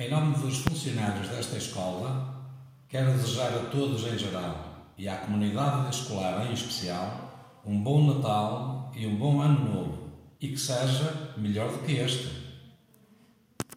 Em nome dos funcionários desta escola, quero desejar a todos em geral e à comunidade escolar em especial um bom Natal e um bom Ano Novo e que seja melhor do que este.